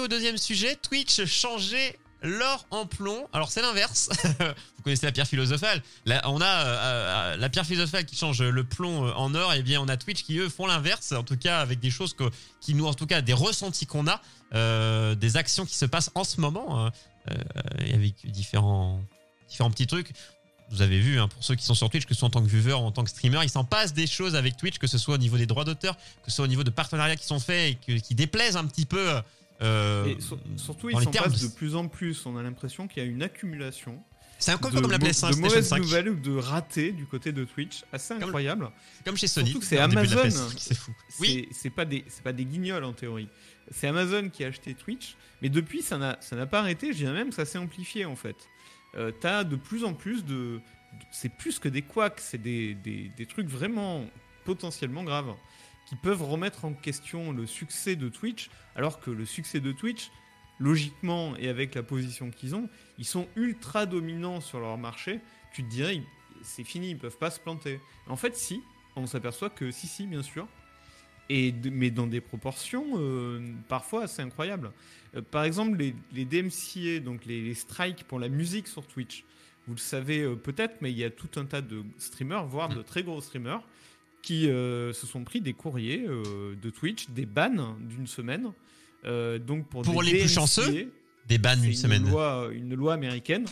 Au deuxième sujet. Twitch changer l'or en plomb. Alors c'est l'inverse. Vous connaissez la pierre philosophale. Là, on a euh, euh, la pierre philosophale qui change le plomb en or. Et bien on a Twitch qui eux font l'inverse. En tout cas avec des choses que, qui nous, en tout cas des ressentis qu'on a, euh, des actions qui se passent en ce moment, hein. avec différents différents petits trucs. Vous avez vu, hein, pour ceux qui sont sur Twitch, que ce soit en tant que viewer ou en tant que streamer, il s'en passe des choses avec Twitch, que ce soit au niveau des droits d'auteur, que ce soit au niveau de partenariats qui sont faits et qui déplaisent un petit peu. Euh, Et sur- surtout, dans il les s'en termes passe de- plus en plus. On a l'impression qu'il y a une accumulation C'est un peu de, comme la mau- PS5, de mauvaises 5. nouvelles ou de ratés du côté de Twitch. Assez Comme- incroyable. Comme chez Sony. Surtout que c'est Amazon. PS5, C'est fou. Oui, c'est pas des c'est pas des guignols en théorie. C'est Amazon qui a acheté Twitch, mais depuis ça n'a ça n'a pas arrêté. Je dirais même que ça s'est amplifié en fait. Euh, T'as de plus en plus de, de- c'est plus que des couacs, c'est des, des, des trucs vraiment potentiellement graves qui peuvent remettre en question le succès de Twitch, alors que le succès de Twitch, logiquement et avec la position qu'ils ont, ils sont ultra dominants sur leur marché. Tu te dirais, c'est fini, ils peuvent pas se planter. En fait, si, on s'aperçoit que si, si, bien sûr. Et mais dans des proportions euh, parfois assez incroyables. Euh, par exemple, les, les DMCA, donc les, les strikes pour la musique sur Twitch, vous le savez euh, peut-être, mais il y a tout un tas de streamers, voire de très gros streamers, qui euh, se sont pris des courriers euh, de Twitch, des bans d'une semaine. euh, donc pour Pour des les plus chanceux, des bans c'est une semaine. loi, une loi américaine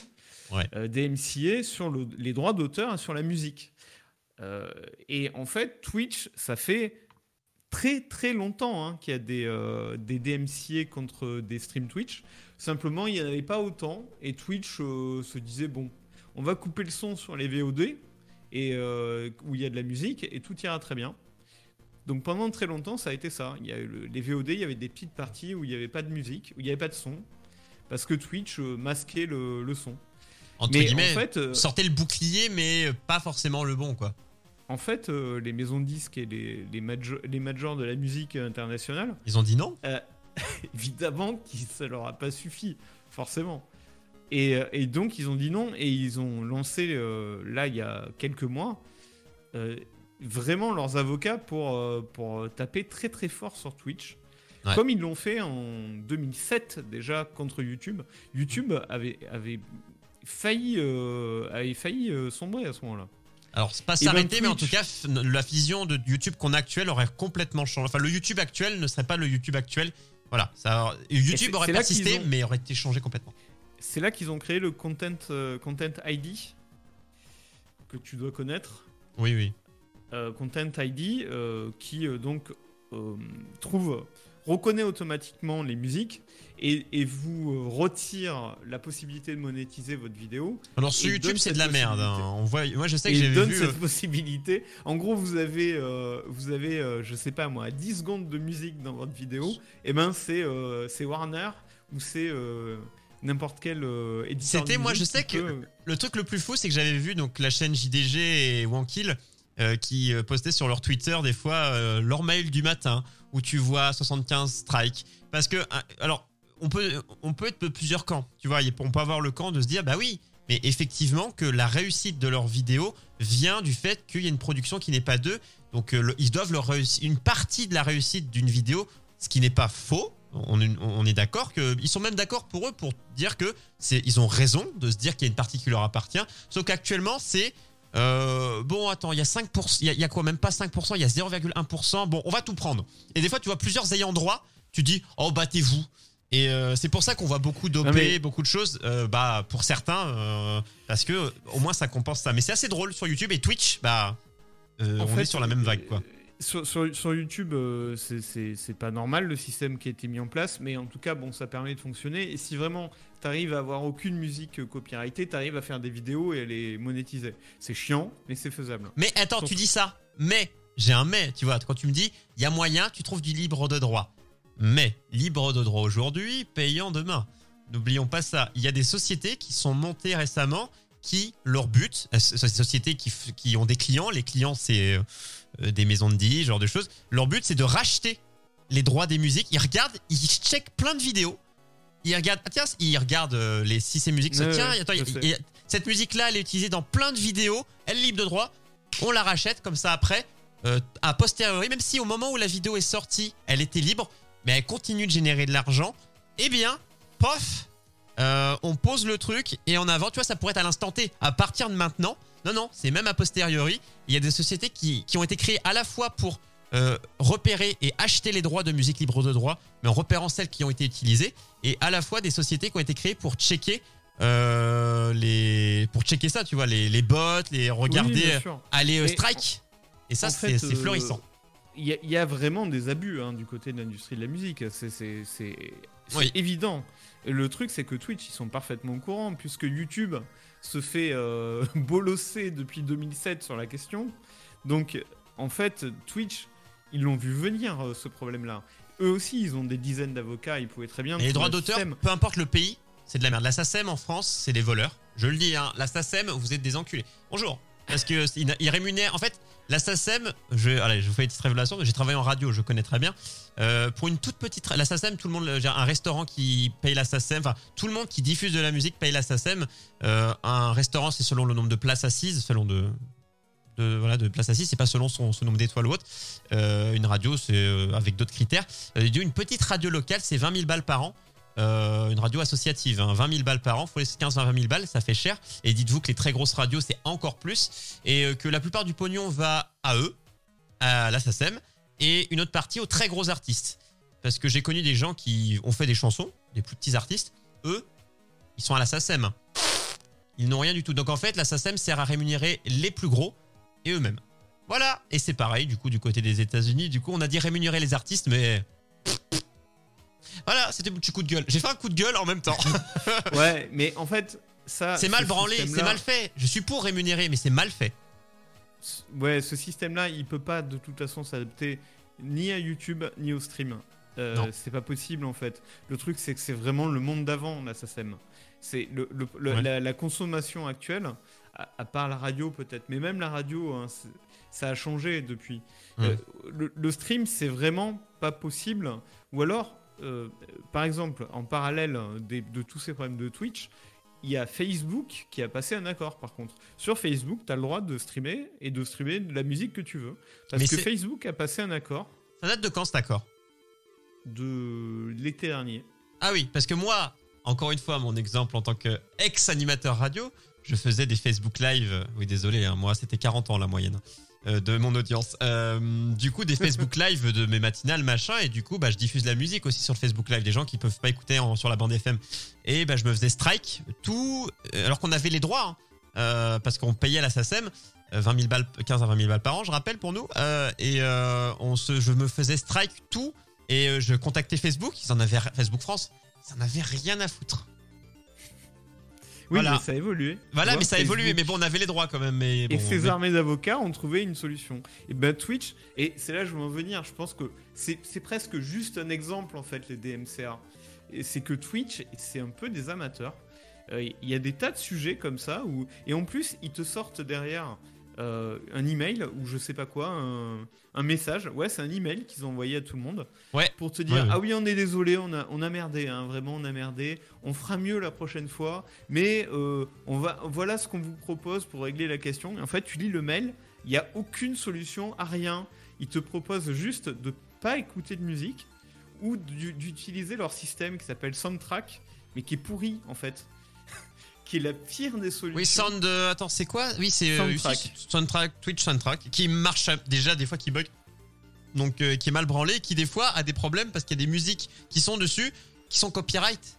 Ouais. euh, DMCA sur le- les droits d'auteur et sur la musique. Et en fait, Twitch, ça fait très très longtemps hein, qu'il y a des, euh, des DMCA contre des streams Twitch. Simplement, il n'y en avait pas autant. Et Twitch euh, se disait, bon, on va couper le son sur les VOD, et, euh, où il y a de la musique, et tout ira très bien. Donc pendant très longtemps, ça a été ça. Il y a eu le- les VOD, il y avait des petites parties où il n'y avait pas de musique, où il n'y avait pas de son, parce que Twitch euh, masquait le, le son. Entre Mais guillemets, en fait, euh, sortez le bouclier, mais pas forcément le bon, quoi. en fait euh, les maisons de disques et les, les, majo- les majors de la musique internationale, Ils ont dit non? évidemment que ça leur a pas suffi, forcément. Et, euh, et donc ils ont dit non et ils ont lancé euh, là il y a quelques mois euh, vraiment leurs avocats pour, euh, pour taper très très fort sur Twitch. Ouais. Comme ils l'ont fait en 2007 déjà contre YouTube. YouTube avait, avait failli, avait failli sombrer à ce moment-là. Alors, c'est pas ben, s'arrêter, mais en tout cas, la vision de YouTube qu'on a actuelle aurait complètement changé. Enfin, le YouTube actuel ne serait pas le YouTube actuel. Voilà, ça, YouTube aurait persisté, ont- mais aurait été changé complètement. C'est là qu'ils ont créé le Content, euh, content ID que tu dois connaître. Oui, oui. Euh, content ID euh, qui donc trouve reconnaît automatiquement les musiques et, et vous retire la possibilité de monétiser votre vidéo. Alors, sur YouTube, c'est de la merde. hein. possibilité. On voit, moi, je sais que j'ai donne vu. cette euh, possibilité. En gros, vous avez, euh, vous avez, euh, je sais pas moi, 10 secondes de musique dans votre vidéo. Et ben, c'est, c'est Warner ou c'est n'importe quel euh, éditeur. C'était, moi, je sais que- peut- Le truc le plus fou, c'est que j'avais vu donc la chaîne JDG et Wankill euh, qui euh, postaient sur leur Twitter des fois euh, leur mail du matin où tu vois 75 strikes. Parce que, euh, alors, on peut, on peut être de plusieurs camps. Tu vois, on peut avoir le camp de se dire, bah oui, mais effectivement que la réussite de leur vidéo vient du fait qu'il y a une production qui n'est pas d'eux. Donc, euh, le- ils doivent leur réussir une partie de la réussite d'une vidéo, ce qui n'est pas faux. On, est- on est d'accord que ils sont même d'accord pour eux pour dire que c'est ils ont raison de se dire qu'il y a une partie qui leur appartient. Sauf qu'actuellement c'est euh, bon attends il y a 5%, il y a, il y a quoi même pas 5%, il y a 0,1%. Bon on va tout prendre. Et des fois tu vois plusieurs ayants droit, tu dis oh battez-vous. Et euh, c'est pour ça qu'on voit beaucoup d'OP, mais- beaucoup de choses. euh, bah pour certains parce que au moins ça compense ça. Mais c'est assez drôle sur YouTube et Twitch bah on fait, est sur la même vague quoi. Sur, sur- sur YouTube, euh, c'est- pas normal le système qui a été mis en place, mais en tout cas, bon, ça permet de fonctionner. Et si vraiment t'arrives à avoir aucune musique euh, copyrightée, t'arrives à faire des vidéos et à les monétiser. C'est chiant, mais c'est faisable. Mais attends, Sauf- tu dis ça. Mais j'ai un mais, tu vois. Quand tu me dis, il y a moyen, tu trouves du libre de droit. Mais libre de droit aujourd'hui, payant demain. N'oublions pas ça. Il y a des sociétés qui sont montées récemment qui, leur but, euh, ces sociétés qui, qui ont des clients, les clients c'est euh, des maisons de dix, genre de choses, leur but c'est de racheter les droits des musiques. Ils regardent, ils checkent plein de vidéos. Ils regardent, ah tiens, ils regardent euh, les si ces musiques. Ouais, tiens, ouais, attends, cette musique-là, elle est utilisée dans plein de vidéos. Elle est libre de droit. On la rachète comme ça après. Euh, a posteriori, même si au moment où la vidéo est sortie, elle était libre, mais elle continue de générer de l'argent. Eh bien, pof, euh, on pose le truc et en avant, tu vois, ça pourrait être à l'instant T. À partir de maintenant, non, non, c'est même a posteriori. Il y a des sociétés qui, qui ont été créées à la fois pour euh, repérer et acheter les droits de musique libre de droit, mais en repérant celles qui ont été utilisées, et à la fois des sociétés qui ont été créées pour checker euh, les, pour checker ça, tu vois, les, les bots, les regarder, aller strike. Et ça, c'est florissant. Il y, a- il y a vraiment des abus hein, du côté de l'industrie de la musique. C'est Oui. évident. Et le truc, c'est que Twitch, ils sont parfaitement au courant, puisque YouTube se fait euh, bolosser depuis 2007 sur la question. Donc, en fait, Twitch, ils l'ont vu venir, euh, ce problème-là. Eux aussi, ils ont des dizaines d'avocats, ils pouvaient très bien... Et les droits d'auteur, peu importe le pays, c'est de la merde. La SACEM en France, c'est des voleurs. Je le dis, hein. La SACEM, vous êtes des enculés. Bonjour. Parce que ils rémunèrent. En fait, la SACEM, je, allez, je vous fais une petite révélation. J'ai travaillé en radio, je connais très bien. Euh, pour une toute petite, la SACEM, tout le monde, j'ai un restaurant qui paye la SACEM. Enfin, tout le monde qui diffuse de la musique paye la SACEM. Euh, un restaurant, c'est selon le nombre de places assises, selon de, voilà de places assises. C'est pas selon son, nombre d'étoiles ou autre. Euh, une radio, c'est avec d'autres critères. Une petite radio locale, c'est 20 000 balles par an. Euh, une radio associative, hein, 20 000 balles par an, faut les 15 à 20 000 balles, ça fait cher. Et dites-vous que les très grosses radios, c'est encore plus. Et euh, que la plupart du pognon va à eux, à la SACEM, et une autre partie aux très gros artistes. Parce que j'ai connu des gens qui ont fait des chansons, des plus petits artistes, eux, ils sont à la SACEM. Ils n'ont rien du tout. Donc en fait, la SACEM sert à rémunérer les plus gros et eux-mêmes. Voilà. Et c'est pareil, du coup, du côté des États-Unis. Du coup, on a dit rémunérer les artistes, mais. Voilà, c'était mon petit coup de gueule. J'ai fait un coup de gueule en même temps. Ouais, mais en fait, ça... c'est mal ce branlé, c'est mal fait. Je suis pour rémunérer, mais c'est mal fait. Ouais, ce système-là, il peut pas de toute façon s'adapter ni à YouTube ni au stream. Euh, c'est pas possible en fait. Le truc, c'est que c'est vraiment le monde d'avant, la SACEM. C'est le, le- le- Ouais. la, la consommation actuelle, à, à part la radio peut-être, mais même la radio, hein, ça a changé depuis. Ouais. Euh, le, le stream, c'est vraiment pas possible. Ou alors, euh, par exemple, en parallèle des- de tous ces problèmes de Twitch, il y a Facebook qui a passé un accord par contre. Sur Facebook, tu as le droit de streamer et de streamer de la musique que tu veux. Parce Mais que Facebook a passé un accord Ça date de quand cet accord? De l'été dernier. Ah oui, parce que moi, encore une fois, mon exemple en tant qu'ex-animateur radio, je faisais des Facebook Live. Oui, désolé, hein, moi, c'était 40 ans la moyenne de mon audience. Euh, du coup, des Facebook Live de mes matinales, machin, et du coup, bah, je diffuse la musique aussi sur le Facebook Live, des gens qui peuvent pas écouter en- sur la bande FM. Et bah, je me faisais strike, tout, euh, alors qu'on avait les droits, hein, euh, parce qu'on payait la SACEM. euh, 20 000 balles, 15 à 20 000 balles par an, je rappelle pour nous. Euh, et euh, on se, je me faisais strike tout et euh, je contactais Facebook, ils en avaient Facebook France, ils en avaient rien à foutre. Oui, Voilà. mais ça a évolué. Voilà, mais ça a évolué, mais bon, on avait les droits quand même. Mais bon, et ces mais- armées d'avocats ont trouvé une solution. Et ben Twitch, et c'est là que je veux en venir, je pense que c'est presque juste un exemple en fait, les DMCA. Et c'est que Twitch, c'est un peu des amateurs. Euh, Il y a des tas de sujets comme ça, où, et en plus, ils te sortent derrière euh, un email ou je sais pas quoi, un, un message. Ouais, c'est un email qu'ils ont envoyé à tout le monde. Ouais. Pour te dire, Ouais, ah oui, on est désolé, on a, on a merdé, hein, vraiment, on a merdé. On fera mieux la prochaine fois, mais euh, on va, voilà ce qu'on vous propose pour régler la question. Et en fait, tu lis le mail, il n'y a aucune solution à rien. Ils te proposent juste de pas écouter de musique ou d'u- d'utiliser leur système qui s'appelle Soundtrack, mais qui est pourri en fait. Qui est la pire des solutions. Oui, Sound. euh, attends, c'est quoi? Oui, c'est euh, Soundtrack. Soundtrack, Twitch Soundtrack, qui marche déjà des fois qui bug. Donc, euh, qui est mal branlé, qui des fois a des problèmes parce qu'il y a des musiques qui sont dessus qui sont copyright.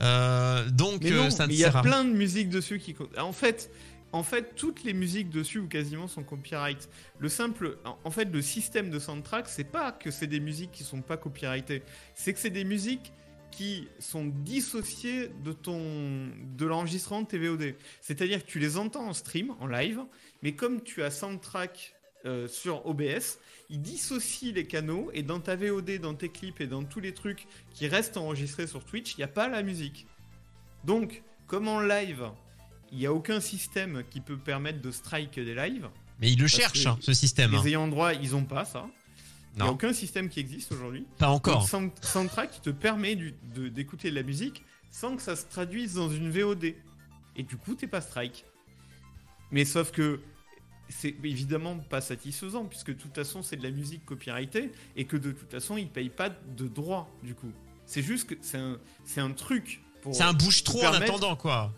Euh, donc, Mais non, ça ne mais il y a à plein de musiques dessus qui. En fait, en fait, toutes les musiques dessus ou quasiment sont copyright. Le simple, en- en fait, le système de soundtrack, c'est pas que c'est des musiques qui sont pas copyrightées, c'est que c'est des musiques qui sont dissociées de ton de l'enregistrement de TVOD. C'est-à-dire que tu les entends en stream, en live, mais comme tu as soundtrack euh, sur OBS, il dissocie les canaux et dans ta VOD, dans tes clips et dans tous les trucs qui restent enregistrés sur Twitch, il n'y a pas la musique. Donc, comme en live, il n'y a aucun système qui peut permettre de strike des lives. Mais il le Parce cherche, que hein, ce système. hein. Les ayants droit, ils ont pas ça. Il n'y a aucun système qui existe aujourd'hui. Pas encore. Donc, Sound- Soundtrack te permet de- d'écouter de la musique sans que ça se traduise dans une VOD. Et du coup, t'es pas strike. Mais sauf que c'est évidemment pas satisfaisant puisque de toute façon c'est de la musique copyrightée et que de toute façon ils payent pas de droits du coup. C'est juste que c'est un, truc pour. C'est un bouche-trou en attendant, quoi.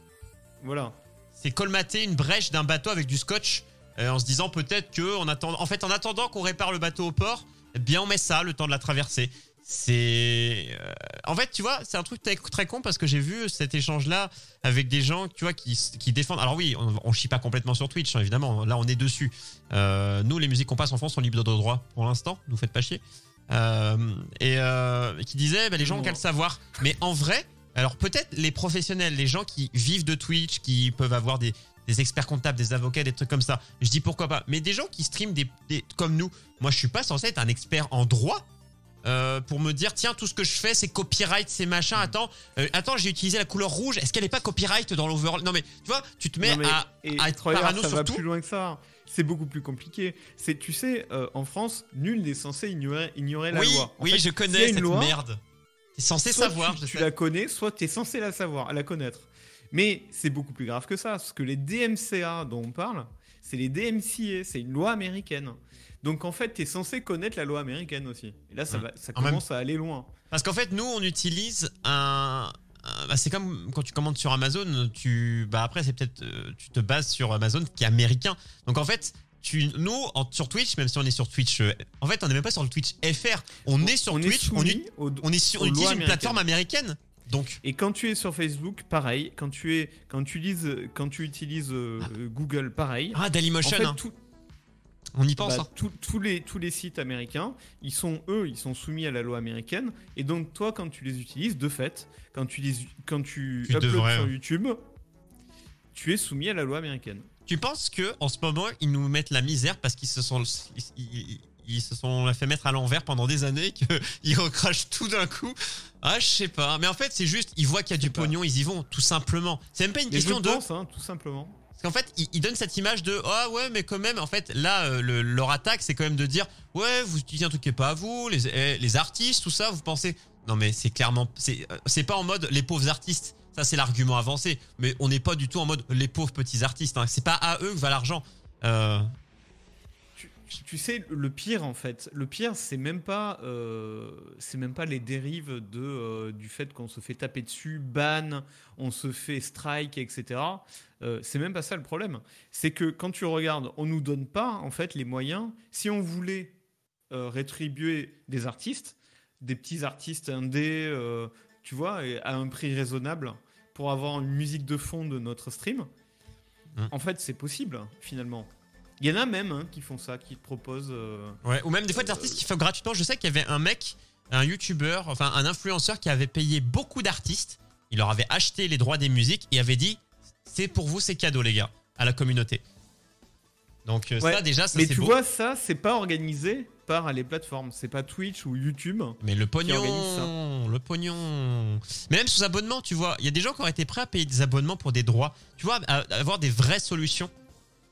Voilà. C'est colmater une brèche d'un bateau avec du scotch euh, en se disant peut-être que en attendant, en fait, en attendant qu'on répare le bateau au port, bien on met ça le temps de la traversée. C'est, euh, en fait, tu vois, c'est un truc très, con parce que j'ai vu cet échange-là avec des gens, tu vois, qui, qui défendent. Alors oui, on, on chie pas complètement sur Twitch, hein, évidemment. Là, on est dessus. Euh, nous, les musiques qu'on passe en France sont libres de droit pour l'instant. Nous faites pas chier. Euh, et qui disait, bah, les gens ont qu'à le savoir. Mais en vrai, alors peut-être les professionnels, les gens qui vivent de Twitch, qui peuvent avoir des, des experts comptables, des avocats, des trucs comme ça. Je dis pourquoi pas. Mais des gens qui streament des, des- comme nous. Moi, je suis pas censé être un expert en droit. euh, pour me dire tiens tout ce que je fais c'est copyright c'est machin attends euh, attends j'ai utilisé la couleur rouge est-ce qu'elle est pas copyright dans l'overall? Non mais tu vois tu te mets mais- à, et à être regarde, parano ça sur va tout plus loin que ça. C'est beaucoup plus compliqué. C'est, tu sais, euh, en France, nul n'est censé ignorer, ignorer la oui loi. En oui fait, je connais cette loi, merde t'es censé soit savoir tu, je tu la connais, soit tu es censé la savoir, la connaître. Mais c'est beaucoup plus grave que ça, parce que les DMCA dont on parle, c'est les DMCA, c'est une loi américaine. Donc en fait, tu es censé connaître la loi américaine aussi. Et là, ça, va, ça En même- commence à aller loin. Parce qu'en fait, nous, on utilise un. bah, c'est comme quand tu commandes sur Amazon, tu, bah après, c'est peut-être, euh, tu te bases sur Amazon qui est américain. Donc en fait, tu, nous, en- sur Twitch, même si on est sur Twitch, euh, en fait, on n'est même pas sur le Twitch FR. On est sur on Twitch, est on, on est sur, on utilise une plateforme américaine. Donc, Et quand tu es sur Facebook, pareil. Quand tu es, quand tu lises, quand tu utilises euh, euh, Google, pareil. ah, En Dailymotion, fait, hein. tout- on y pense. bah, hein. les tous les sites américains, ils sont eux, ils sont soumis à la loi américaine. Et donc toi, quand tu les utilises, de fait, quand tu les quand tu, Tu uploads devrais, sur hein. YouTube, tu es soumis à la loi américaine. Tu penses que en ce moment, ils nous mettent la misère parce qu'ils se sont, ils, ils- ils se sont fait mettre à l'envers pendant des années, qu'ils recrachent tout d'un coup. Ah, je sais pas. Mais en fait, c'est juste, ils voient qu'il y a du pas. pognon, ils y vont, tout simplement. C'est même pas une Et je question de. pense, hein, tout simplement. Parce qu'en fait, ils, ils donnent cette image de ah ouais, mais quand même, en fait, là, euh, le- leur attaque, c'est quand même de dire ouais, vous utilisez un truc qui est pas à vous, les, eh, les artistes, tout ça, vous pensez. Non, mais c'est clairement. Euh, c'est pas en mode les pauvres artistes. Ça, c'est l'argument avancé. Mais on n'est pas du tout en mode les pauvres petits artistes. hein. C'est pas à eux que va l'argent. Euh, Tu, sais, le pire en fait, le pire, c'est même pas, euh, c'est même pas les dérives de euh, du fait qu'on se fait taper dessus, ban, on se fait strike, etc. Euh, c'est même pas ça le problème. C'est que quand tu regardes, on nous donne pas en fait les moyens. Si on voulait rétribuer des artistes, des petits artistes indés, tu vois, à un prix raisonnable pour avoir une musique de fond de notre stream, Mm. en fait, c'est possible finalement. Il y en a même hein, qui font ça, qui te proposent. euh, Ouais, ou même des fois des artistes qui font gratuitement. Je sais qu'il y avait un mec, un youtubeur, enfin un influenceur qui avait payé beaucoup d'artistes. Il leur avait acheté les droits des musiques et avait dit c'est pour vous, c'est cadeau, les gars, à la communauté. Donc euh, Ouais, ça, déjà, ça Mais tu beau. vois, ça, c'est pas organisé par les plateformes. C'est pas Twitch ou YouTube. Mais le pognon, le pognon. Mais même sous abonnement, tu vois, il y a des gens qui auraient été prêts à payer des abonnements pour des droits. Tu vois, à avoir des vraies solutions.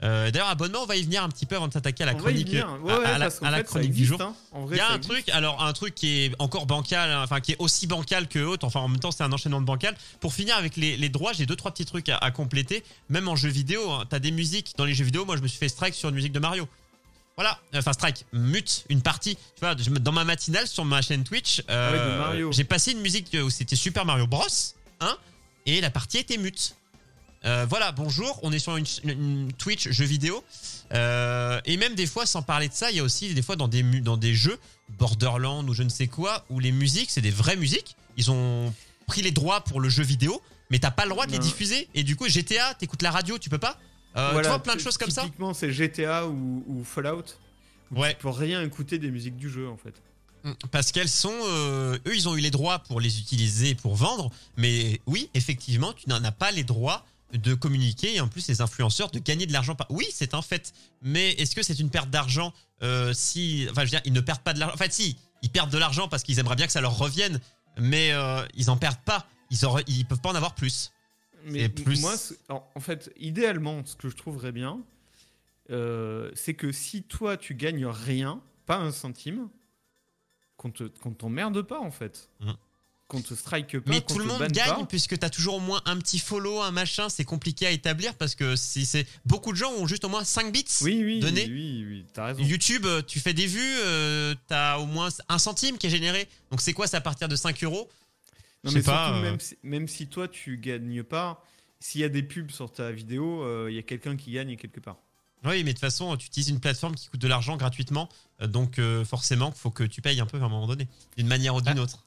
Euh, D'ailleurs, abonnement, on va y venir un petit peu avant de s'attaquer à la On chronique. Ouais, à- ouais, à, la, parce qu'en à la fait, ça chronique du jour. hein. Vrai, Il y a un existe. truc, alors un truc qui est encore bancal, hein, enfin qui est aussi bancal que autre, enfin en même temps c'est un enchaînement de bancal. Pour finir avec les, les droits, j'ai deux trois petits trucs à, à compléter. Même en jeu vidéo, hein, t'as des musiques dans les jeux vidéo. Moi, je me suis fait strike sur une musique de Mario. Voilà, enfin strike, mute une partie. Tu vois, dans ma matinale sur ma chaîne Twitch, euh, Ah ouais, j'ai passé une musique où c'était Super Mario Bros. Hein, et la partie était mute. Euh, voilà, bonjour, on est sur une, Twitch jeux vidéo. Euh, et même des fois, sans parler de ça, il y a aussi des fois dans des, dans des jeux, Borderlands ou je ne sais quoi, où les musiques, c'est des vraies musiques. Ils ont pris les droits pour le jeu vidéo, mais t'as pas le droit de les diffuser. Et du coup, GTA, t'écoutes la radio, tu peux pas Euh, Voilà, Tu vois, plein de choses comme ça Typiquement, c'est GTA ou, ou Fallout. Où Ouais. Tu peux rien écouter des musiques du jeu, en fait. Parce qu'elles sont. euh, eux, ils ont eu les droits pour les utiliser et pour vendre. Mais oui, effectivement, tu n'en as pas les droits de communiquer et en plus les influenceurs de gagner de l'argent. par- Oui, c'est un fait. Mais est-ce que c'est une perte d'argent euh, si, enfin, je veux dire, ils ne perdent pas de l'argent. En fait, si, ils perdent de l'argent parce qu'ils aimeraient bien que ça leur revienne, mais euh, ils en perdent pas. Ils, auraient- ils peuvent pas en avoir plus. Mais plus- moi, en, en fait, idéalement, ce que je trouverais bien, euh, c'est que si toi tu gagnes rien, pas un centime, qu'on te, qu'on t'emmerde pas en fait. Mhm. Qu'on te strike pas. Mais tout le monde gagne pas. puisque tu as toujours au moins un petit follow, un machin. C'est compliqué à établir parce que si c'est beaucoup de gens ont juste au moins 5 bits. Oui, oui, Donné. oui, oui, raison. YouTube, euh, tu fais des vues, euh, t'as au moins un centime qui est généré. Donc c'est quoi, c'est à partir de 5 euros? Non, mais pas, surtout, euh. même, si, même si toi tu gagnes pas, s'il y a des pubs sur ta vidéo, euh, il y a quelqu'un qui gagne quelque part. Oui, mais de toute façon, tu utilises une plateforme qui coûte de l'argent gratuitement. donc euh, forcément, il faut que tu payes un peu à un moment donné. D'une manière ou d'une Ah. autre.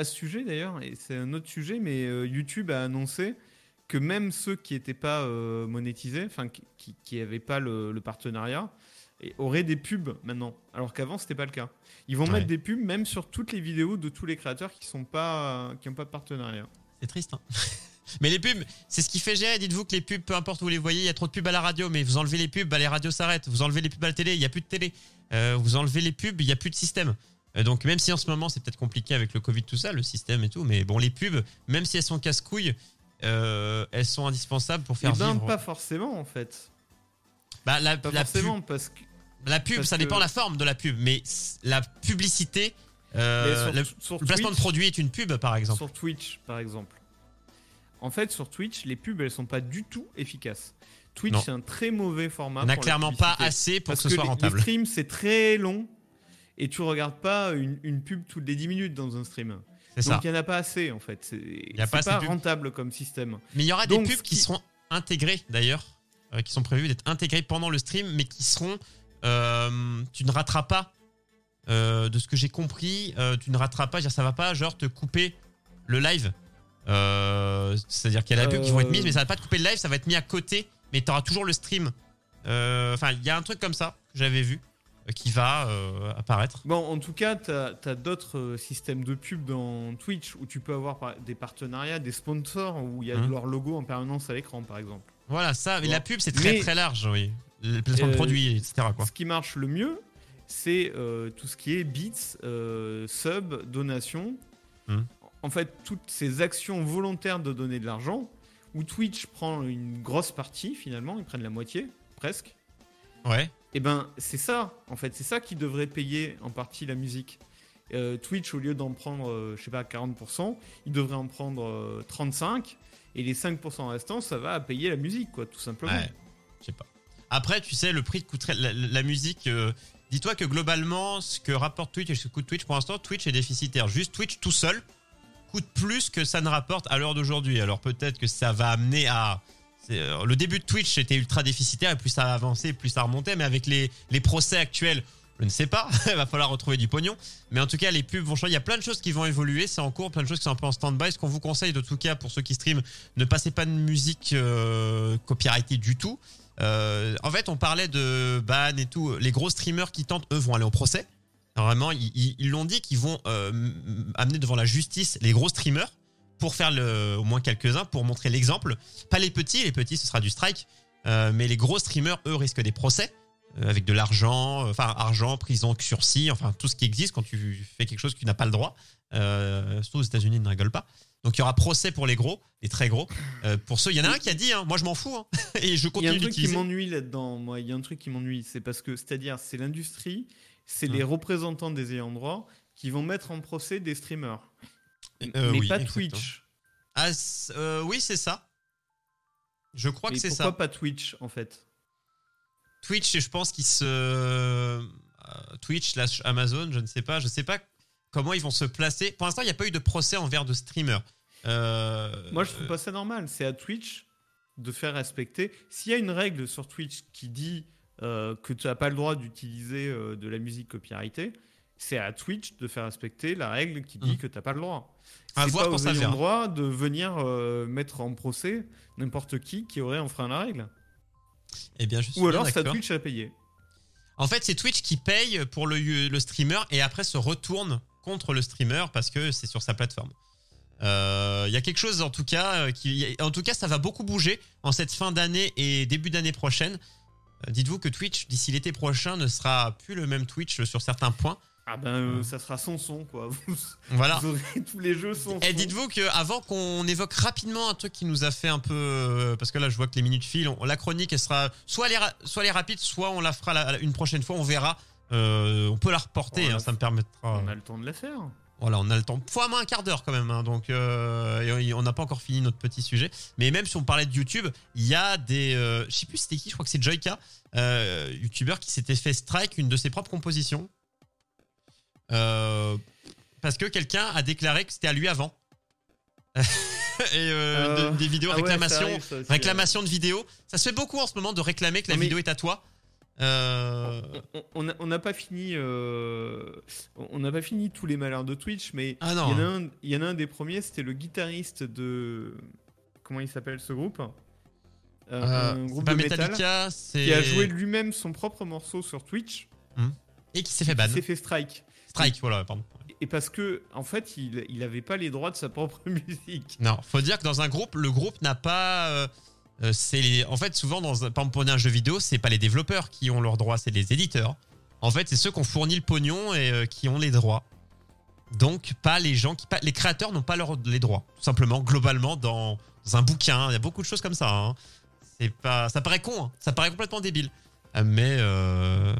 À ce sujet d'ailleurs, et c'est un autre sujet, mais euh, YouTube a annoncé que même ceux qui n'étaient pas euh, monétisés, enfin qui- n'avaient pas le, le partenariat, et auraient des pubs maintenant, alors qu'avant c'était pas le cas. Ils vont Ouais. mettre des pubs même sur toutes les vidéos de tous les créateurs qui sont pas qui n'ont pas de partenariat. C'est triste. Hein mais les pubs, c'est ce qui fait gérer. Dites-vous que les pubs, peu importe où vous les voyez, il y a trop de pubs à la radio, mais vous enlevez les pubs, bah, les radios s'arrêtent. Vous enlevez les pubs à la télé, il n'y a plus de télé. Euh, vous enlevez les pubs, il n'y a plus de système. Euh, donc même si en ce moment c'est peut-être compliqué avec le Covid, tout ça, le système et tout, mais bon, les pubs, même si elles sont casse-couilles, euh, elles sont indispensables pour faire Et ben vivre. pas forcément en fait. Bah, la, Pas la pub, forcément parce que la pub, parce ça dépend que- de la forme de la pub, mais la publicité, euh, sur, le, sur le placement de produit est une pub, par exemple. Sur Twitch, par exemple. En fait, sur Twitch, les pubs, elles sont pas du tout efficaces. Twitch, c'est un très mauvais format. On n'a clairement pas assez pour Parce que ce que soit les- rentable. Les streams, c'est très long. Et tu regardes pas une, une pub toutes les 10 minutes dans un stream. C'est ça. Donc il n'y en a pas assez, en fait. C'est pas pas, pubs. rentable comme système. Mais il y aura Donc, des pubs qui qui- seront intégrées d'ailleurs, euh, qui sont prévues d'être intégrées pendant le stream, mais qui seront. euh, tu ne rateras pas, euh, de ce que j'ai compris, tu ne rateras pas, dire ça va pas, genre te couper le live. C'est-à-dire qu'il y a la pub qui vont être mises, mais ça va pas te couper le live, ça va être mis à côté, mais tu auras toujours le stream. Enfin, il y a un truc comme ça que j'avais vu qui va euh, apparaître. Bon, en tout cas, tu as, d'autres euh, systèmes de pub dans Twitch où tu peux avoir des partenariats, des sponsors où il y a Mhm. leur logo en permanence à l'écran, par exemple. Voilà, ça, mais Bon. la pub c'est très Mais- très large, oui. Le placement de Euh, produits, etc. Quoi. Ce qui marche le mieux, c'est euh, tout ce qui est bits, euh, sub, donation. Mhm. En fait, toutes ces actions volontaires de donner de l'argent, où Twitch prend une grosse partie finalement, ils prennent la moitié, presque. Ouais. Et ben, c'est ça, en fait, c'est ça qui devrait payer en partie la musique. Euh, Twitch, au lieu d'en prendre, euh, je sais pas, 40%, il devrait en prendre euh, 35%, et les 5% restants, ça va payer la musique, quoi, tout simplement. Ouais, je sais pas. Après, tu sais, le prix que coûterait la, la- la musique. euh, Dis-toi que globalement, ce que rapporte Twitch et ce que coûte Twitch, pour l'instant, Twitch est déficitaire. Juste Twitch tout seul coûte plus que ça ne rapporte à l'heure d'aujourd'hui. Alors peut-être que ça va amener à. Euh, Le début de Twitch était ultra déficitaire et plus ça avançait, plus ça remontait. Mais avec les, les procès actuels, je ne sais pas. Il va falloir retrouver du pognon. Mais en tout cas, les pubs vont changer. Il y a plein de choses qui vont évoluer. C'est en cours, plein de choses qui sont un peu en stand-by. Ce qu'on vous conseille, de tout cas, pour ceux qui streament, ne passez pas de musique euh, copyrightée du tout. Euh, en fait, on parlait de ban et tout. Les gros streamers qui tentent, eux, vont aller au procès. Vraiment, ils l'ont dit qu'ils vont euh, amener devant la justice les gros streamers pour faire le, au moins quelques-uns, pour montrer l'exemple. Pas les petits, les petits, ce sera du strike. Euh, mais les gros streamers, eux, risquent des procès euh, avec de l'argent, euh, enfin argent, prison, sursis, enfin tout ce qui existe quand tu fais quelque chose que tu n'as pas le droit. Surtout aux États-Unis, ils ne rigolent pas. Donc il y aura procès pour les gros, les très gros. Euh, pour ceux, il y en a un qui a dit, hein, moi je m'en fous, hein, et je Il y a continue un truc qui d'utiliser. m'ennuie là-dedans, moi. Il y a un truc qui m'ennuie, c'est parce que, c'est-à-dire, c'est l'industrie, c'est Hum. les représentants des ayants droit qui vont mettre en procès des streamers, Euh, mais oui, pas exactement. Twitch. Ah, euh, oui, c'est ça. Je crois Mais que c'est pourquoi ça. pas Twitch en fait? Twitch, je pense qu'ils se. euh, Twitch slash Amazon, je ne sais pas. Je ne sais pas comment ils vont se placer. Pour l'instant, il n'y a pas eu de procès envers de streamers. Euh, Moi, je trouve pas ça normal. C'est à Twitch de faire respecter. S'il y a une règle sur Twitch qui dit euh, que tu n'as pas le droit d'utiliser euh, de la musique copyrightée, c'est à Twitch de faire respecter la règle qui dit Mm. que tu n'as pas le droit. C'est pas aux ayants droit de venir euh, mettre en procès n'importe qui qui aurait enfreint la règle. Eh bien, je suis Ou alors c'est. Twitch à payer. En fait, c'est Twitch qui paye pour le, le streamer et après se retourne contre le streamer parce que c'est sur sa plateforme. Euh, Il y a quelque chose en tout cas euh, qui, en tout cas, ça va beaucoup bouger en cette fin d'année et début d'année prochaine. Euh, Dites-vous que Twitch d'ici l'été prochain ne sera plus le même Twitch sur certains points. Ah ben, euh, ça sera son son, quoi. Vous, Voilà. vous aurez tous les jeux son. Et dites-vous que avant qu'on évoque rapidement un truc qui nous a fait un peu euh, parce que là je vois que les minutes filent, on- la chronique elle sera soit elle est, ra- soit elle est rapide, soit on la fera la- une prochaine fois, on verra. Euh, on peut la reporter, hein, ça me permettra. On a le temps de la faire. Voilà, on a le temps. Faut à moins un quart d'heure quand même, hein, donc euh, on n'a pas encore fini notre petit sujet. Mais même si on parlait de YouTube, il y a des, euh, je sais plus c'était qui, je crois que c'est Joyka, euh, YouTuber qui s'était fait strike une de ses propres compositions Euh, parce que quelqu'un a déclaré que c'était à lui avant. et euh, Euh, de- des vidéos Ah ouais, ça réclamation, arrive, ça aussi, réclamation de vidéos. Ça se fait beaucoup en ce moment de réclamer que la mais- vidéo est à toi. Euh, On- n'a on pas fini, euh, on n'a pas fini tous les malheurs de Twitch, mais Ah il y en a un, des premiers, c'était le guitariste de, comment il s'appelle ce groupe? Euh, Un groupe de c'est qui a joué lui-même son propre morceau sur Twitch, et qui s'est fait ban. qui s'est fait strike. Strike, voilà, pardon. Et parce que, en fait, il, il avait pas les droits de sa propre musique. Non, faut dire que dans un groupe, le groupe n'a pas. euh, euh, c'est en fait souvent dans un, par exemple, pour un jeu vidéo, c'est pas les développeurs qui ont leurs droits, c'est les éditeurs. En fait, c'est ceux qui ont fourni le pognon et euh, qui ont les droits. Donc pas les gens qui pas, les créateurs n'ont pas leurs les droits. Tout simplement, globalement dans, dans un bouquin, il y a beaucoup de choses comme ça. hein. C'est pas, ça paraît con, hein. ça paraît complètement débile. Mais euh,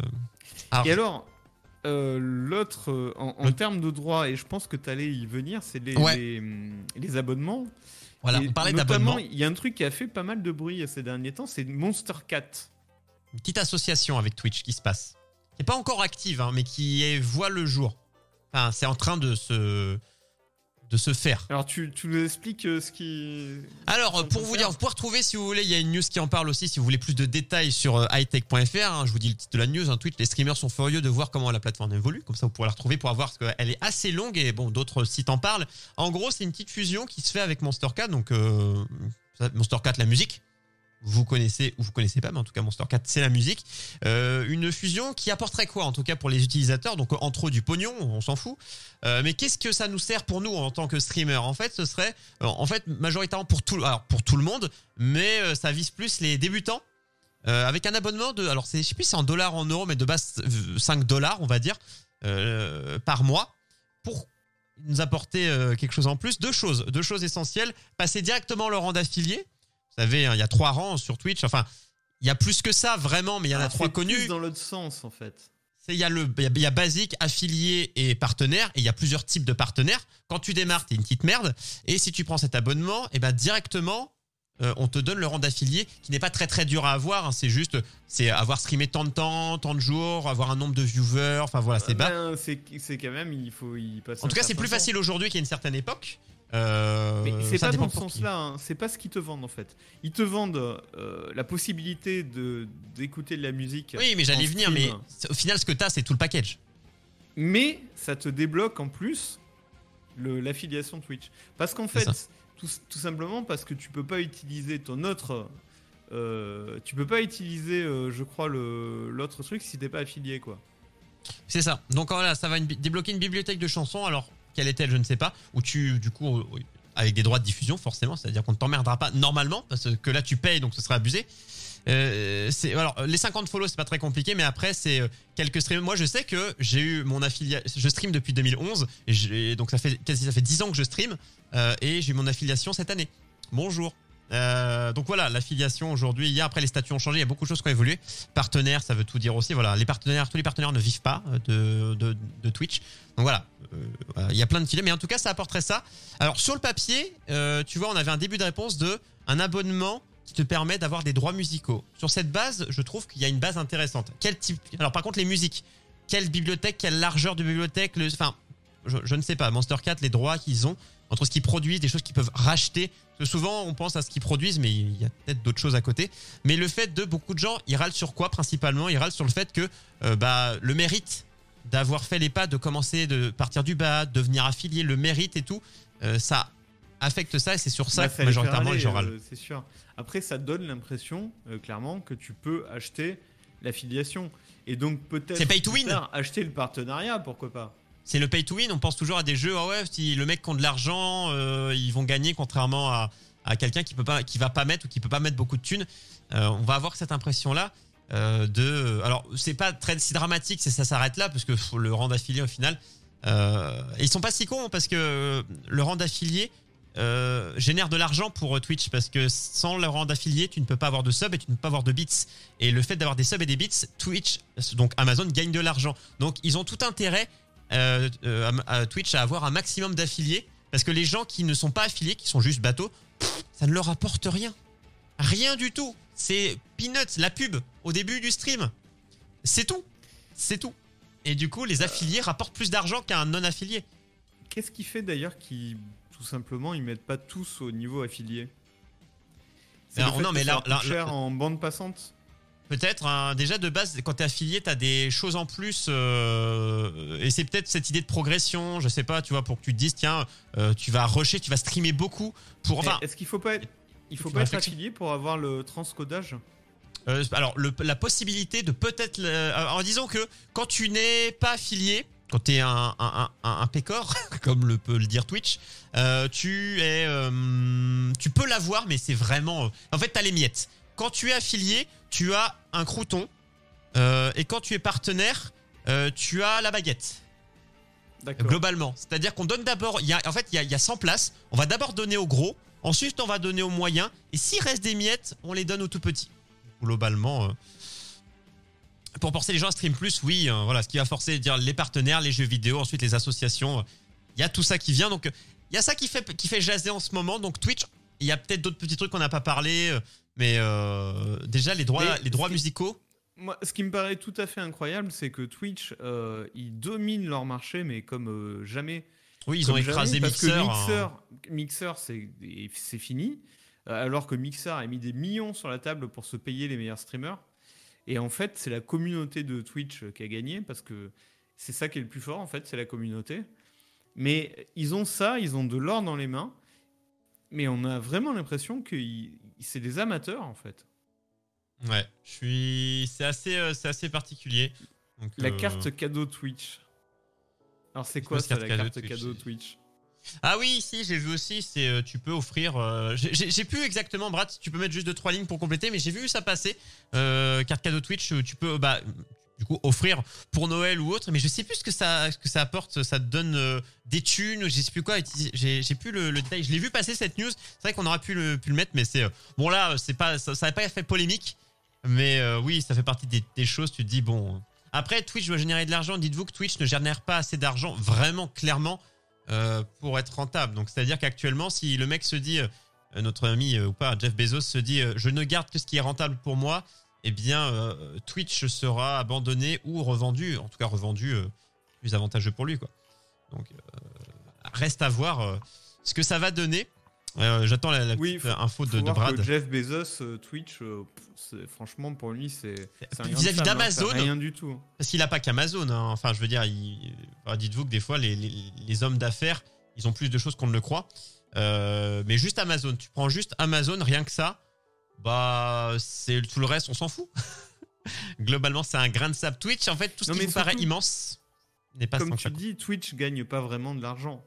alors, Et alors, euh, l'autre, euh, en, en Le- termes de droits, et je pense que tu allais y venir, c'est les, Ouais. les, hum, les abonnements. voilà, Et on parlait notamment, d'abonnement. Il y a un truc qui a fait pas mal de bruit ces derniers temps, c'est Monster Cat. Une petite association avec Twitch qui se passe. Qui est pas encore active, hein, mais qui est, voit le jour. Enfin, c'est en train de se, de se faire. Alors, tu, tu nous expliques euh, ce qui. Alors, pour vous faire. dire, vous pouvez retrouver, si vous voulez, il y a une news qui en parle aussi, si vous voulez plus de détails sur euh, hightech.fr. hein, je vous dis le titre de la news. Un tweet, les streamers sont furieux de voir comment la plateforme évolue. Comme ça, vous pourrez la retrouver pour voir, parce qu'elle est assez longue et bon, d'autres sites en parlent. En gros, c'est une petite fusion qui se fait avec Monster Cat. Donc, euh, Monster Cat, la musique. Vous connaissez ou vous connaissez pas, mais en tout cas, Monster Cat, c'est la musique. Euh, une fusion qui apporterait quoi, en tout cas pour les utilisateurs? Donc, entre eux, du pognon, on s'en fout. Euh, mais qu'est-ce que ça nous sert pour nous en tant que streamer? En fait, ce serait, euh, en fait, majoritairement pour tout, alors pour tout le monde, mais ça vise plus les débutants. Avec un abonnement de, alors c'est, je sais plus c'est en dollars, en euros, mais de base euh, 5 dollars, on va dire, par mois, pour nous apporter quelque chose en plus. Deux choses, deux choses essentielles. Passer directement le rang d'affilié. Savez, hein, il y a trois rangs sur Twitch. Enfin, il y a plus que ça vraiment, mais il y en a Ah, trois connus. dans l'autre sens, en fait. C'est- Il y, a le, il y a- basique, affilié et partenaire. Et il y a plusieurs types de partenaires. Quand tu démarres, t'es une petite merde. Et si tu prends cet abonnement, et ben directement, euh, on te donne le rang d'affilié qui n'est pas très très dur à avoir. hein. C'est juste, c'est avoir streamé tant de temps, tant de jours, avoir un nombre de viewers. Enfin voilà, c'est bas. Ben, c'est quand même, il faut y passer. En tout cas, c'est plus facile aujourd'hui qu'à une certaine époque. Euh, Mais c'est pas dans ce sens-là, hein. c'est pas ce qu'ils te vendent en fait. Ils te vendent euh, la possibilité de d'écouter de la musique, Oui, mais j'allais en venir, mais au final, ce que t'as, c'est tout le package. mais ça te débloque en plus l'affiliation Twitch. Parce qu'en fait, tout, tout simplement parce que tu peux pas utiliser ton autre. euh, tu peux pas utiliser, je crois, l'autre truc si t'es pas affilié quoi. C'est ça. Donc voilà, ça va une débloquer une bibliothèque de chansons. Alors, quelle est-elle, je ne sais pas. Où tu, du coup, euh, avec des droits de diffusion, forcément, c'est-à-dire qu'on ne t'emmerdera pas normalement, parce que là, tu payes, donc ce serait abusé. Euh, alors les 50 follow c'est pas très compliqué mais après c'est euh, quelques streams moi je sais que j'ai eu mon affiliation je stream depuis 2011 et donc ça fait ça fait 10 ans que je stream et j'ai eu mon affiliation cette année bonjour Euh, donc voilà l'affiliation aujourd'hui hier après les statuts ont changé il y a beaucoup de choses qui ont évolué partenaires ça veut tout dire aussi voilà les partenaires tous les partenaires ne vivent pas euh, de, de, Twitch donc voilà Euh, il y a plein de filets mais en tout cas ça apporterait ça alors sur le papier tu vois on avait un début de réponse de un abonnement qui te permet d'avoir des droits musicaux. Sur cette base, je trouve qu'il y a une base intéressante. Quel type Alors par contre, les musiques, quelle bibliothèque, quelle largeur de bibliothèque le... Enfin, je, je ne sais pas. Monster 4, les droits qu'ils ont entre ce qu'ils produisent, des choses qu'ils peuvent racheter. Parce que souvent, on pense à ce qu'ils produisent, mais il y a peut-être d'autres choses à côté. Mais le fait de beaucoup de gens, ils râlent sur quoi principalement? Ils râlent sur le fait que euh, bah, le mérite d'avoir fait les pas, de commencer, de partir du bas, de devenir affilié, le mérite et tout, euh, ça affecte ça et c'est sur ça Bah, que majoritairement les gens râlent. euh, c'est sûr. Après, ça donne l'impression, euh, clairement, que tu peux acheter l'affiliation. Et donc peut-être acheter le partenariat, pourquoi pas? C'est le pay to win. On pense toujours à des jeux, ah ouais, si le mec compte de l'argent, euh, ils vont gagner contrairement à, à quelqu'un qui peut pas, qui va pas mettre ou qui peut pas mettre beaucoup de thunes. Euh, on va avoir cette impression là. Euh, de, alors c'est pas très si dramatique, ça s'arrête là parce que le rang d'affilié au final, ils sont pas si cons parce que le rang d'affilié génère de l'argent pour Twitch parce que sans le rang d'affilié, tu ne peux pas avoir de subs et tu ne peux pas avoir de bits. Et le fait d'avoir des subs et des bits, Twitch, donc Amazon gagne de l'argent. Donc ils ont tout intérêt à, à Twitch à avoir un maximum d'affiliés parce que les gens qui ne sont pas affiliés, qui sont juste bateaux, pff, ça ne leur apporte rien. Rien du tout. C'est peanuts, la pub au début du stream. C'est tout. C'est tout. Et du coup, les affiliés rapportent plus d'argent qu'un non affilié. Qu'est-ce qui fait d'ailleurs qu'ils, tout simplement, ils mettent pas tous au niveau affilié? C'est fait non, mais là- cher là- en bande passante? Peut-être, hein, déjà de base, quand t'es affilié, t'as des choses en plus, euh, et c'est peut-être cette idée de progression, je sais pas, tu vois, pour que tu te dises, tiens, euh, tu vas rusher, tu vas streamer beaucoup, pour, enfin, Est-ce qu'il faut pas être, il faut pas être affilié pour avoir le transcodage? Euh, alors le- la possibilité de peut-être, en disant que quand tu n'es pas affilié, quand t'es un, un, un, un pécor, comme le peut le dire Twitch, tu es, tu peux l'avoir, mais c'est vraiment, en fait, t'as les miettes. Quand tu es affilié, tu as un crouton, euh, et quand tu es partenaire, euh, tu as la baguette. Globalement. C'est-à-dire qu'on donne d'abord, en fait, il y a, il y a 100 places. On va d'abord donner aux gros, ensuite on va donner aux moyens, et s'il reste des miettes, on les donne aux tout petits. Globalement, euh, pour forcer les gens à stream plus, oui, voilà, ce qui va forcer, dire les partenaires, les jeux vidéo, ensuite les associations. Il y a tout ça qui vient, donc il y a ça qui fait qui fait jaser en ce moment. Donc Twitch, il y a peut-être d'autres petits trucs qu'on n'a pas parlé, mais euh, déjà les droits, Mais les droits musicaux. Moi, ce qui me paraît tout à fait incroyable, c'est que Twitch, euh, ils dominent leur marché, mais comme euh, jamais. Oui, ils Comme ont écrasé parce Mixer. Que hein. Mixer, Mixer, c'est c'est fini. Euh, Alors que Mixer a mis des millions sur la table pour se payer les meilleurs streamers. Et en fait, c'est la communauté de Twitch qui a gagné parce que c'est ça qui est le plus fort, en fait, c'est la communauté. Mais ils ont ça, ils ont de l'or dans les mains. Mais on a vraiment l'impression que ils- c'est des amateurs, en fait. Ouais, je suis. C'est assez, euh, c'est assez particulier. Donc, La euh, carte cadeau Twitch. Alors c'est quoi ça, carte la cadeau carte Twitch cadeau Twitch? Ah oui, si, j'ai vu aussi. C'est, euh, tu peux offrir. euh, j'ai- plus exactement, Brad. Tu peux mettre juste deux trois lignes pour compléter, mais j'ai vu ça passer. Euh, carte cadeau Twitch, tu peux, bah, du coup, offrir pour Noël ou autre. Mais je sais plus ce que ça, ce que ça apporte. Ça te donne euh, des thunes. Je sais plus quoi. J'ai, plus le, détail. Je l'ai vu passer cette news. C'est vrai qu'on aurait pu le, pu le mettre, mais c'est euh, bon là, c'est pas, ça, n'a pas fait polémique. Mais euh, oui, ça fait partie des, choses. Tu te dis bon. Après, Twitch doit générer de l'argent. Dites-vous que Twitch ne génère pas assez d'argent, vraiment, clairement, pour être rentable. Donc, c'est-à-dire qu'actuellement, si le mec se dit, notre ami ou pas, Jeff Bezos se dit, je ne garde que ce qui est rentable pour moi, eh bien, euh, Twitch sera abandonné ou revendu, en tout cas revendu euh, plus avantageux pour lui, quoi. Donc, euh, reste à voir ce que ça va donner. J'attends la, la Oui, petite faut- info de, Faut de voir Brad. que Jeff Bezos, Twitch, franchement, pour lui, c'est Vis-à-vis hein, d'Amazon, rien du tout. Parce qu'il a pas qu'Amazon. hein. Enfin, je veux dire, enfin, dites-vous que des fois, les, les- les hommes d'affaires, ils ont plus de choses qu'on ne le croit. Euh, mais juste Amazon, tu prends juste Amazon, rien que ça, bah, c'est tout le reste, on s'en fout. Globalement, c'est un grain de sable. Twitch, en fait, tout ce Non, qui vous paraît immense n'est pas Comme tu dis, Twitch gagne pas vraiment de l'argent.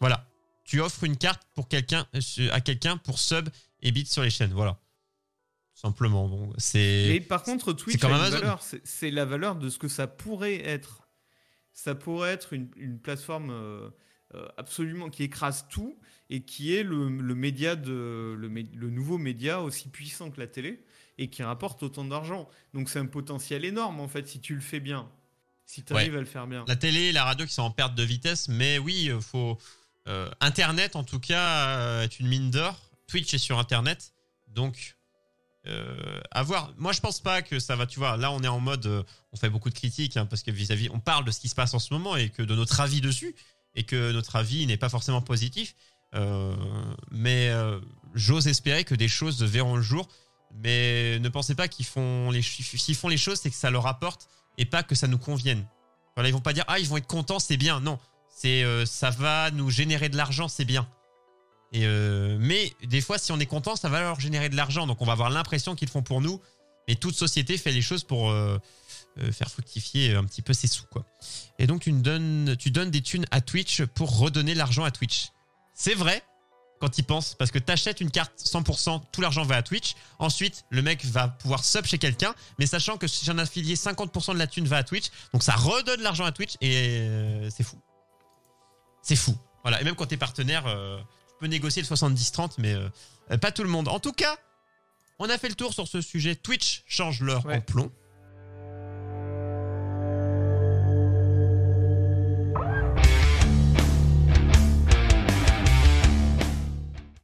Voilà. Tu offres une carte pour quelqu'un, euh, à quelqu'un pour sub et bit sur les chaînes. Voilà. Simplement. Bon, c'est. Mais par contre, Twitch. C'est- la valeur de ce que ça pourrait être. Ça pourrait être une, une plateforme euh, euh, absolument qui écrase tout et qui est le, le média de le, nouveau média aussi puissant que la télé et qui rapporte autant d'argent. Donc c'est un potentiel énorme en fait si tu le fais bien, si tu arrives à le faire bien. la télé, la radio qui sont en perte de vitesse, mais oui, euh, faut euh, Internet en tout cas euh, est une mine d'or. Twitch est sur Internet, donc euh, à voir. Moi, je pense pas que ça va. Tu vois, là, on est en mode, euh, on fait beaucoup de critiques hein, parce que vis-à-vis, on parle de ce qui se passe en ce moment et que de notre avis dessus et que notre avis n'est pas forcément positif. Euh, mais euh, j'ose espérer que des choses verront le jour. Mais ne pensez pas qu'ils font les choses, c'est que ça leur apporte et pas que ça nous convienne. Voilà, ils vont pas dire ah ils vont être contents, c'est bien. Non, c'est euh, ça va nous générer de l'argent, c'est bien. Mais des fois, si on est content, ça va leur générer de l'argent. Donc on va avoir l'impression qu'ils font pour nous, Mais toute société fait les choses pour faire fructifier un petit peu ses sous, quoi. Et donc, tu donnes, tu donnes des thunes à Twitch pour redonner l'argent à Twitch. C'est vrai, quand il pense, parce que t'achètes une carte 100%, tout l'argent va à Twitch. Ensuite, le mec va pouvoir sub chez quelqu'un, mais sachant que si j'en affilié, 50% de la thune va à Twitch, donc ça redonne l'argent à Twitch et euh, c'est fou. C'est fou. Voilà, et même quand t'es partenaire, euh, tu peux négocier le 70-30, mais euh, pas tout le monde. En tout cas, on a fait le tour sur ce sujet. Twitch change l'heure Ouais. en plomb.